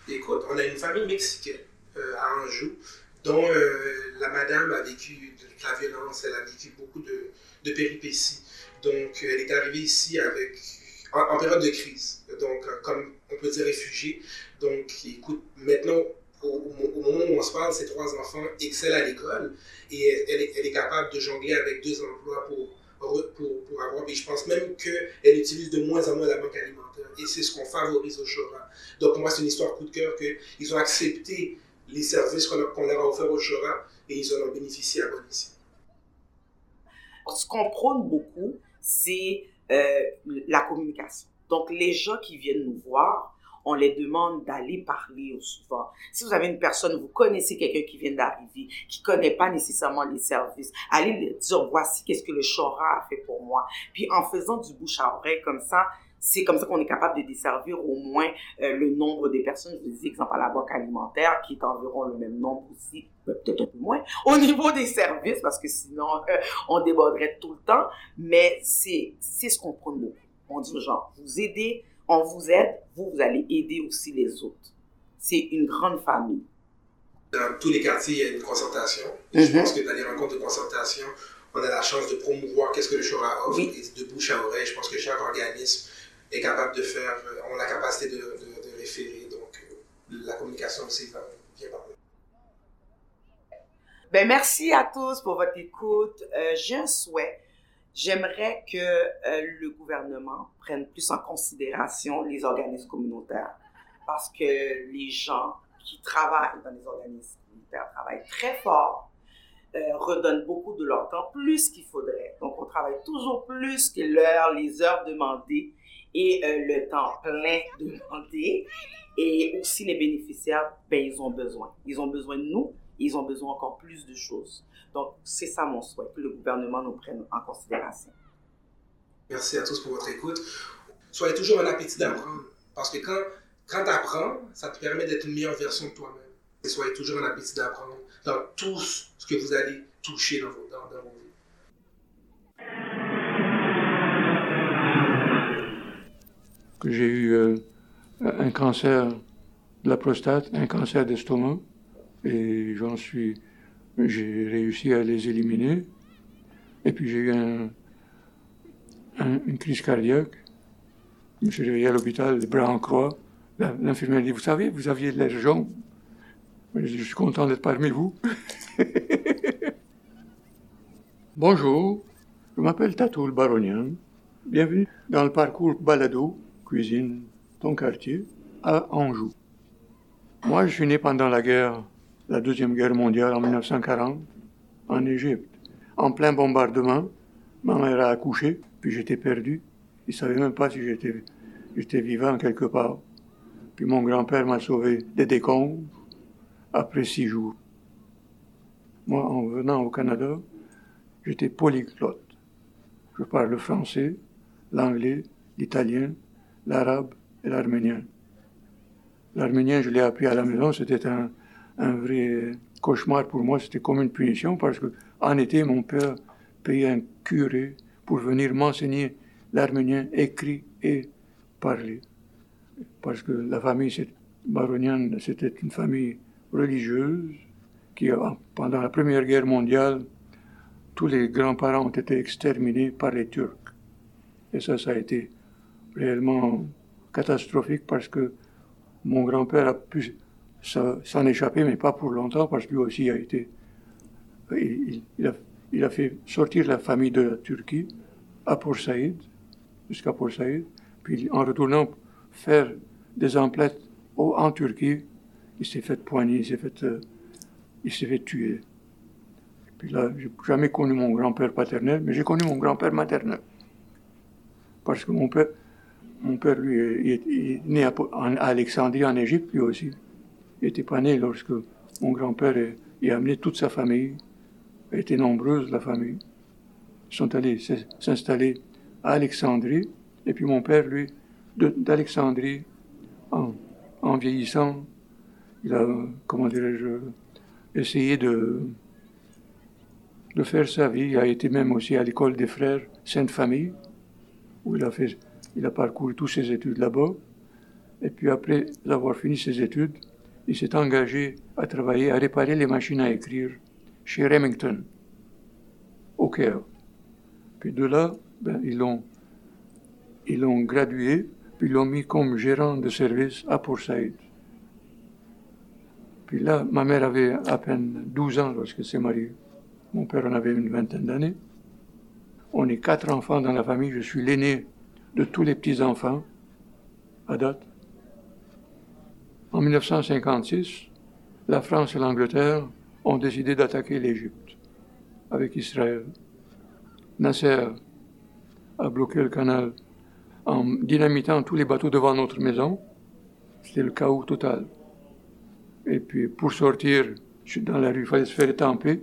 Écoute, on a une famille mexicaine euh, à Anjou dont euh, la madame a vécu de la violence, elle a vécu beaucoup de, péripéties. Donc, elle est arrivée ici avec, en, période de crise, donc euh, comme on peut dire réfugiée. Donc, écoute, maintenant, au, moment où on se parle, ses trois enfants excellent à l'école et elle est capable de jongler avec deux emplois pour, pour, pour, avoir. Et je pense même qu'elle utilise de moins en moins la banque alimentaire et c'est ce qu'on favorise au Chora. Donc, pour moi, c'est une histoire coup de cœur qu'ils ont accepté les services qu'on leur, a offerts au Chora et ils en ont bénéficié à bon escient. ce qu'on prône beaucoup, c'est euh, la communication. Donc, les gens qui viennent nous voir, on les demande d'aller parler au souvent. Si vous avez une personne, vous connaissez quelqu'un qui vient d'arriver, qui connaît pas nécessairement les services, allez lui dire, voici qu'est-ce que le Chora a fait pour moi. Puis, en faisant du bouche à oreille comme ça, c'est comme ça qu'on est capable de desservir au moins euh, le nombre des personnes. Je vous dis, exemple, à la banque alimentaire, qui est environ le même nombre aussi, peut-être un moins, au niveau des services, parce que sinon, euh, on déborderait tout le temps. Mais c'est ce qu'on prône. On dit aux gens, vous aidez, on vous aide, vous, vous allez aider aussi les autres. C'est une grande famille. Dans tous les quartiers, il y a une concertation. Je Mhm. pense que dans les rencontres de concertation, on a la chance de promouvoir qu'est-ce que le Chora offre Oui. et de bouche à oreille. Je pense que chaque organisme est capable de faire, euh, ont la capacité de, de, de référer. Donc, euh, la communication aussi va bien parler. Ben, merci à tous pour votre écoute. Euh, J'ai un souhait. J'aimerais que euh, le gouvernement prenne plus en considération les organismes communautaires parce que les gens qui travaillent dans les organismes militaires travaillent très fort, euh, redonnent beaucoup de leur temps, plus qu'il faudrait. Donc, on travaille toujours plus que l'heure, les heures demandées et euh, le temps plein demandé. Et aussi, les bénéficiaires, ben, ils ont besoin. Ils ont besoin de nous, ils ont besoin encore plus de choses. Donc, c'est ça mon souhait, que le gouvernement nous prenne en considération. Merci à tous pour votre écoute. Soyez toujours un appétit d'apprendre. Parce que quand, quand tu apprends, ça te permet d'être une meilleure version de toi-même. Et soyez toujours un appétit d'apprendre dans tout ce que vous allez toucher dans vos, dans, dans vos vies. J'ai eu euh, un cancer de la prostate, un cancer d'estomac, et j'en suis, j'ai réussi à les éliminer. Et puis j'ai eu un, un- une crise cardiaque. Je suis réveillé à l'hôpital, les bras en croix. L'infirmière dit, vous savez, vous aviez l'air jaune. Je suis content d'être parmi vous. Bonjour, je m'appelle Tatoul Baronian. Bienvenue dans le parcours Balado, cuisine, ton quartier, à Anjou. Moi, je suis né pendant la guerre, la Deuxième Guerre mondiale en 1940, en Égypte. En plein bombardement, ma mère a accouché, puis j'étais perdu. Il ne savait même pas si j'étais, j'étais vivant quelque part. Puis mon grand-père m'a sauvé des décombres après six jours. Moi, en venant au Canada, j'étais polyglotte. Je parle le français, l'anglais, l'italien, l'arabe et l'arménien. L'arménien, je l'ai appris à la maison, c'était un, un vrai cauchemar pour moi, c'était comme une punition parce que en été, mon père payait un curé pour venir m'enseigner l'arménien écrit et parlé. Parce que la famille baronienne, c'était une famille religieuse qui, pendant la Première Guerre mondiale, tous les grands-parents ont été exterminés par les Turcs. Et ça, ça a été réellement catastrophique parce que mon grand-père a pu s'en échapper, mais pas pour longtemps, parce que lui aussi a été. Il, a, il a fait sortir la famille de la Turquie à Port Saïd, jusqu'à Port Saïd, puis en retournant faire des emplettes en Turquie, il s'est fait poigner, il s'est fait, euh, il s'est fait tuer. Puis là, j'ai jamais connu mon grand-père paternel, mais j'ai connu mon grand-père maternel. Parce que mon père, mon père, lui, il est, né à Alexandrie, en Égypte, lui aussi. Il n'était pas né lorsque mon grand-père il a amené toute sa famille. Elle était nombreuse, la famille. Ils sont allés s'installer à Alexandrie. Et puis mon père, lui, d'Alexandrie, en, en vieillissant, il a, comment dirais-je, essayé de, de faire sa vie. Il a été même aussi à l'école des frères Sainte-Famille, où il a, fait, il a parcouru toutes ses études là-bas. Et puis après avoir fini ses études, il s'est engagé à travailler, à réparer les machines à écrire chez Remington, au Caire. Puis de là, ben, ils l'ont gradué, puis l'ont mis comme gérant de service à Port. Puis là, ma mère avait à peine 12 ans lorsqu'elle s'est mariée. Mon père en avait une vingtaine d'années. On est quatre enfants dans la famille. Je suis l'aîné de tous les petits-enfants à date. En 1956, la France et l'Angleterre ont décidé d'attaquer l'Égypte avec Israël. Nasser a bloqué le canal en dynamitant tous les bateaux devant notre maison. C'était le chaos total. Et puis pour sortir dans la rue, il fallait se faire étamper.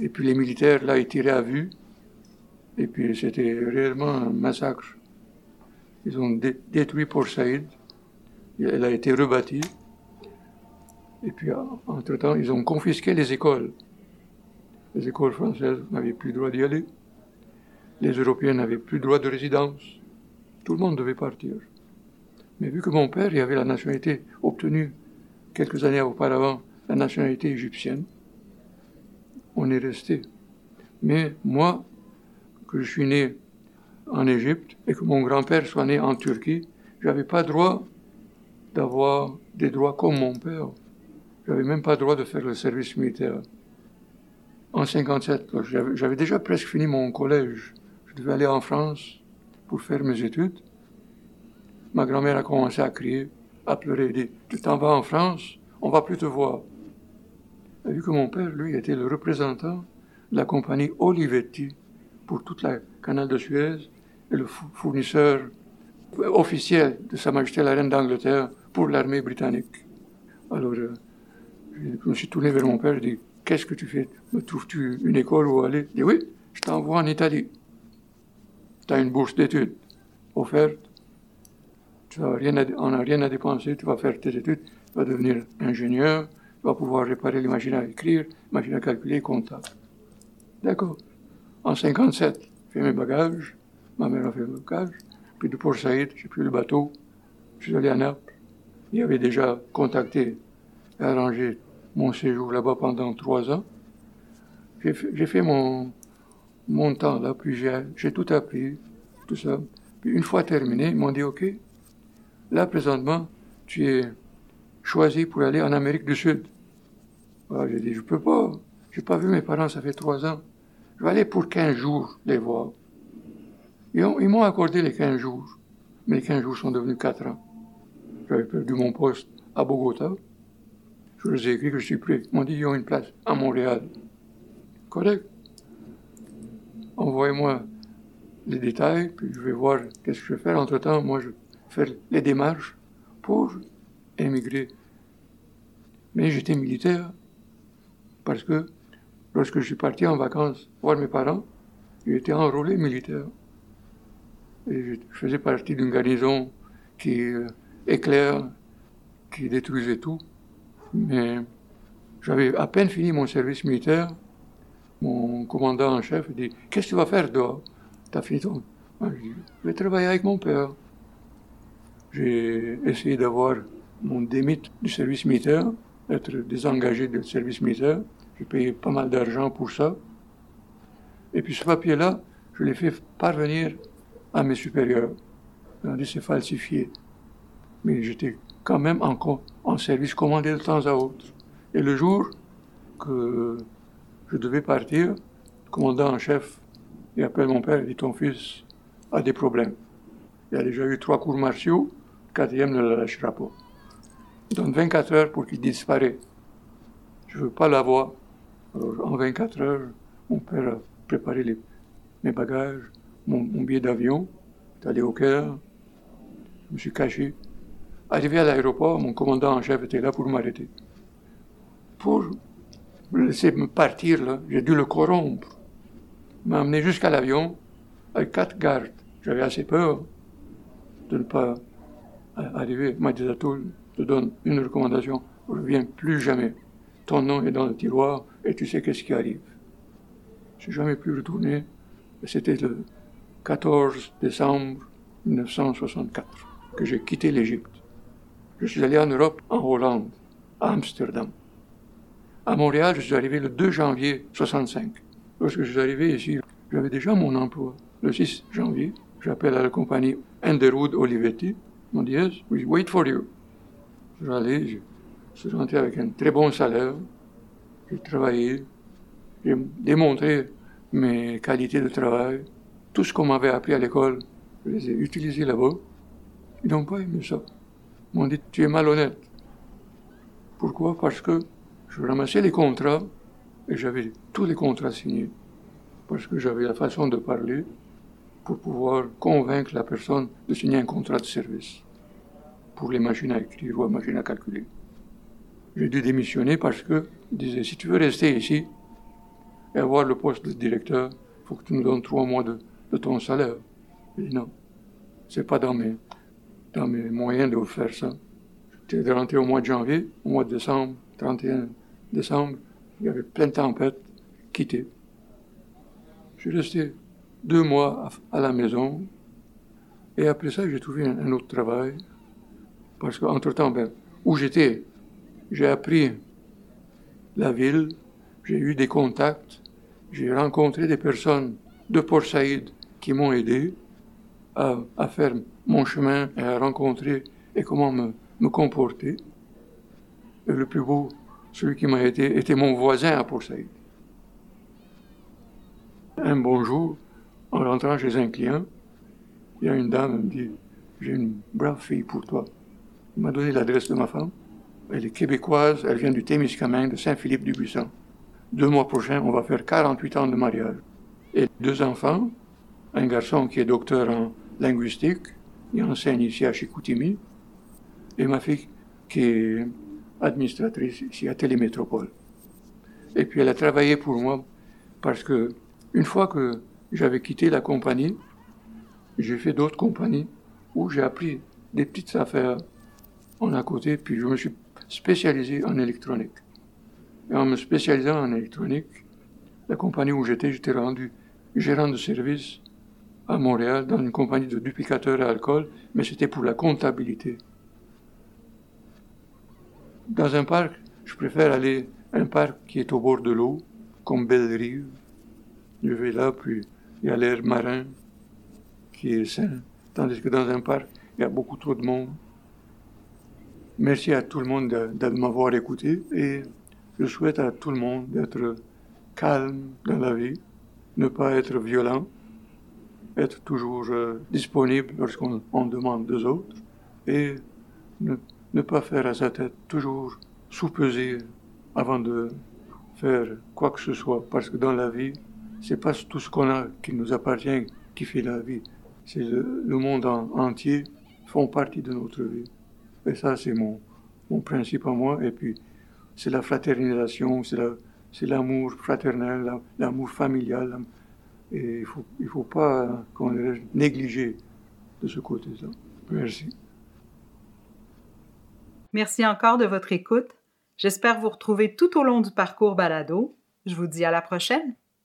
Et puis les militaires, là, ils tiraient à vue. Et puis c'était réellement un massacre. Ils ont dé- détruit Port Saïd. Elle a été rebâtie. Et puis, en- entre-temps, ils ont confisqué les écoles. Les écoles françaises n'avaient plus le droit d'y aller. Les Européens n'avaient plus le droit de résidence. Tout le monde devait partir. Mais vu que mon père il avait la nationalité obtenue quelques années auparavant, la nationalité égyptienne, on est resté. Mais moi, que je suis né en Égypte et que mon grand-père soit né en Turquie, j'avais pas droit d'avoir des droits comme mon père. J'avais même pas droit de faire le service militaire. En 57, là, j'avais déjà presque fini mon collège. Je devais aller en France pour faire mes études. Ma grand-mère a commencé à crier, à pleurer, elle dit, tu t'en vas en France on va plus te voir. Vu que mon père, lui, était le représentant de la compagnie Olivetti pour toute la canal de Suez et le fournisseur officiel de Sa Majesté la Reine d'Angleterre pour l'armée britannique. Alors, euh, je me suis tourné vers mon père et dit Qu'est-ce que tu fais? Me trouves-tu une école où aller? Il dit Oui, je t'envoie en Italie. Tu as une bourse d'études offerte. Tu n'as rien, à, rien à dépenser, tu vas faire tes études, tu vas devenir ingénieur, tu vas pouvoir réparer les machines à écrire, les machines à calculer, comptable. D'accord. En 57, j'ai fait mes bagages, ma mère a fait mes bagages, puis de Port Saïd, j'ai pris le bateau, je suis allé à Naples. Il avait déjà contacté et arrangé mon séjour là-bas pendant trois ans. J'ai fait, mon, mon temps là, puis j'ai tout appris, tout ça. Puis une fois terminé, ils m'ont dit, OK, là présentement, tu es choisi pour aller en Amérique du Sud. j'ai dit, je peux pas. J'ai pas vu mes parents, ça fait trois ans. Je vais aller pour 15 jours les voir. Ils, m'ont accordé les 15 jours. Mais les 15 jours sont devenus 4 ans. Perdu mon poste à Bogota. Je leur ai écrit que je suis prêt. Ils m'ont dit, ils ont une place à Montréal. Correct. Envoyez-moi les détails, puis je vais voir qu'est-ce que je faire. Entre-temps, moi, je faire les démarches pour émigrer. Mais j'étais militaire parce que lorsque je suis parti en vacances voir mes parents, j'étais enrôlé militaire. Et je faisais partie d'une garnison qui éclaire, qui détruisait tout. Mais j'avais à peine fini mon service militaire. Mon commandant en chef dit Qu'est-ce que tu vas faire dehors T'as fini ton. je vais travailler avec mon père. J'ai essayé d'avoir mon démite du service militaire, être désengagé du service militaire. J'ai payé pas mal d'argent pour ça. Et puis ce papier-là, je l'ai fait parvenir à mes supérieurs. Ils ont dit c'est falsifié. Mais j'étais quand même en, service commandé de temps à autre. Et le jour que je devais partir, le commandant en chef, il appelle mon père et dit Ton fils a des problèmes. Il a déjà eu trois cours martiaux, le quatrième ne le lâchera pas. Il donne 24 heures pour qu'il disparaisse. Je ne veux pas l'avoir. Alors, en 24 heures, mon père a préparé mes bagages, mon, mon billet d'avion, est allé au Caire, je me suis caché. Arrivé à l'aéroport, mon commandant en chef était là pour m'arrêter. Pour me laisser partir, j'ai dû le corrompre. Il m'a amené jusqu'à l'avion avec quatre gardes. J'avais assez peur de ne pas arriver. Il m'a dit, je te donne une recommandation, ne reviens plus jamais. Ton nom est dans le tiroir et tu sais qu'est-ce qui arrive. Je n'ai jamais pu retourner. C'était le 14 décembre 1964 que j'ai quitté l'Égypte. Je suis allé en Europe, en Hollande, à Amsterdam. À Montréal, je suis arrivé le 2 janvier 65. Lorsque je suis arrivé ici, j'avais déjà mon emploi. Le 6 janvier, j'appelle à la compagnie Enderwood Olivetti. M'ont dit, yes, we wait for you. Je suis allé, je suis rentré avec un très bon salaire. J'ai travaillé, j'ai démontré mes qualités de travail. Tout ce qu'on m'avait appris à l'école, je les ai utilisés là-bas. Ils n'ont pas aimé ça m'ont dit Tu es malhonnête. Pourquoi? Parce que je ramassais les contrats et j'avais tous les contrats signés. Parce que j'avais la façon de parler pour pouvoir convaincre la personne de signer un contrat de service pour les machines à écrire ou les machines à calculer. J'ai dû démissionner parce que disait si tu veux rester ici et avoir le poste de directeur, il faut que tu nous donnes trois mois de, ton salaire. J'ai dit non, c'est pas dans mes, dans mes moyens de faire ça. J'étais rentré au mois de janvier, au mois de décembre, 31 décembre, il y avait plein de tempêtes, quitté. Je suis resté deux mois à, la maison, et après ça, j'ai trouvé un, autre travail, parce qu'entre-temps, ben, où j'étais, j'ai appris la ville, j'ai eu des contacts, j'ai rencontré des personnes de Port Saïd qui m'ont aidé à faire mon chemin à rencontrer et comment me, me comporter. Et le plus beau, celui qui m'a été, était mon voisin à Port Saïd. Un bonjour, en rentrant chez un client, il y a une dame qui me dit J'ai une brave fille pour toi. Il m'a donné l'adresse de ma femme. Elle est québécoise, elle vient du Témiscamingue, de Saint-Philippe-du-Buisson. Deux mois prochains, on va faire 48 ans de mariage. Et deux enfants, un garçon qui est docteur en linguistique, il enseigne ici à Chicoutimi, et ma fille qui est administratrice ici à Télémétropole. Et puis elle a travaillé pour moi parce que une fois que j'avais quitté la compagnie, j'ai fait d'autres compagnies où j'ai appris des petites affaires en à côté, puis je me suis spécialisé en électronique. Et en me spécialisant en électronique, la compagnie où j'étais, j'étais rendu gérant de service à Montréal dans une compagnie de duplicateurs à alcool, mais c'était pour la comptabilité. Dans un parc, je préfère aller à un parc qui est au bord de l'eau, comme Belle-Rive. Je vais là, puis il y a l'air marin qui est sain, tandis que dans un parc, il y a beaucoup trop de monde. Merci à tout le monde de, de m'avoir écouté et je souhaite à tout le monde d'être calme dans la vie, ne pas être violent, être toujours euh, disponible lorsqu'on on demande des autres et ne, pas faire à sa tête, toujours sous-peser avant de faire quoi que ce soit, parce que dans la vie, c'est pas tout ce qu'on a qui nous appartient qui fait la vie, c'est le, monde en- entier font partie de notre vie. Et ça, c'est mon, mon principe à moi. Et puis, c'est la fraternisation, c'est la- c'est l'amour fraternel, la- l'amour familial. Et il faut, il faut pas qu'on négliger de ce côté-là. Merci. Merci encore de votre écoute. J'espère vous retrouver tout au long du parcours balado. Je vous dis à la prochaine.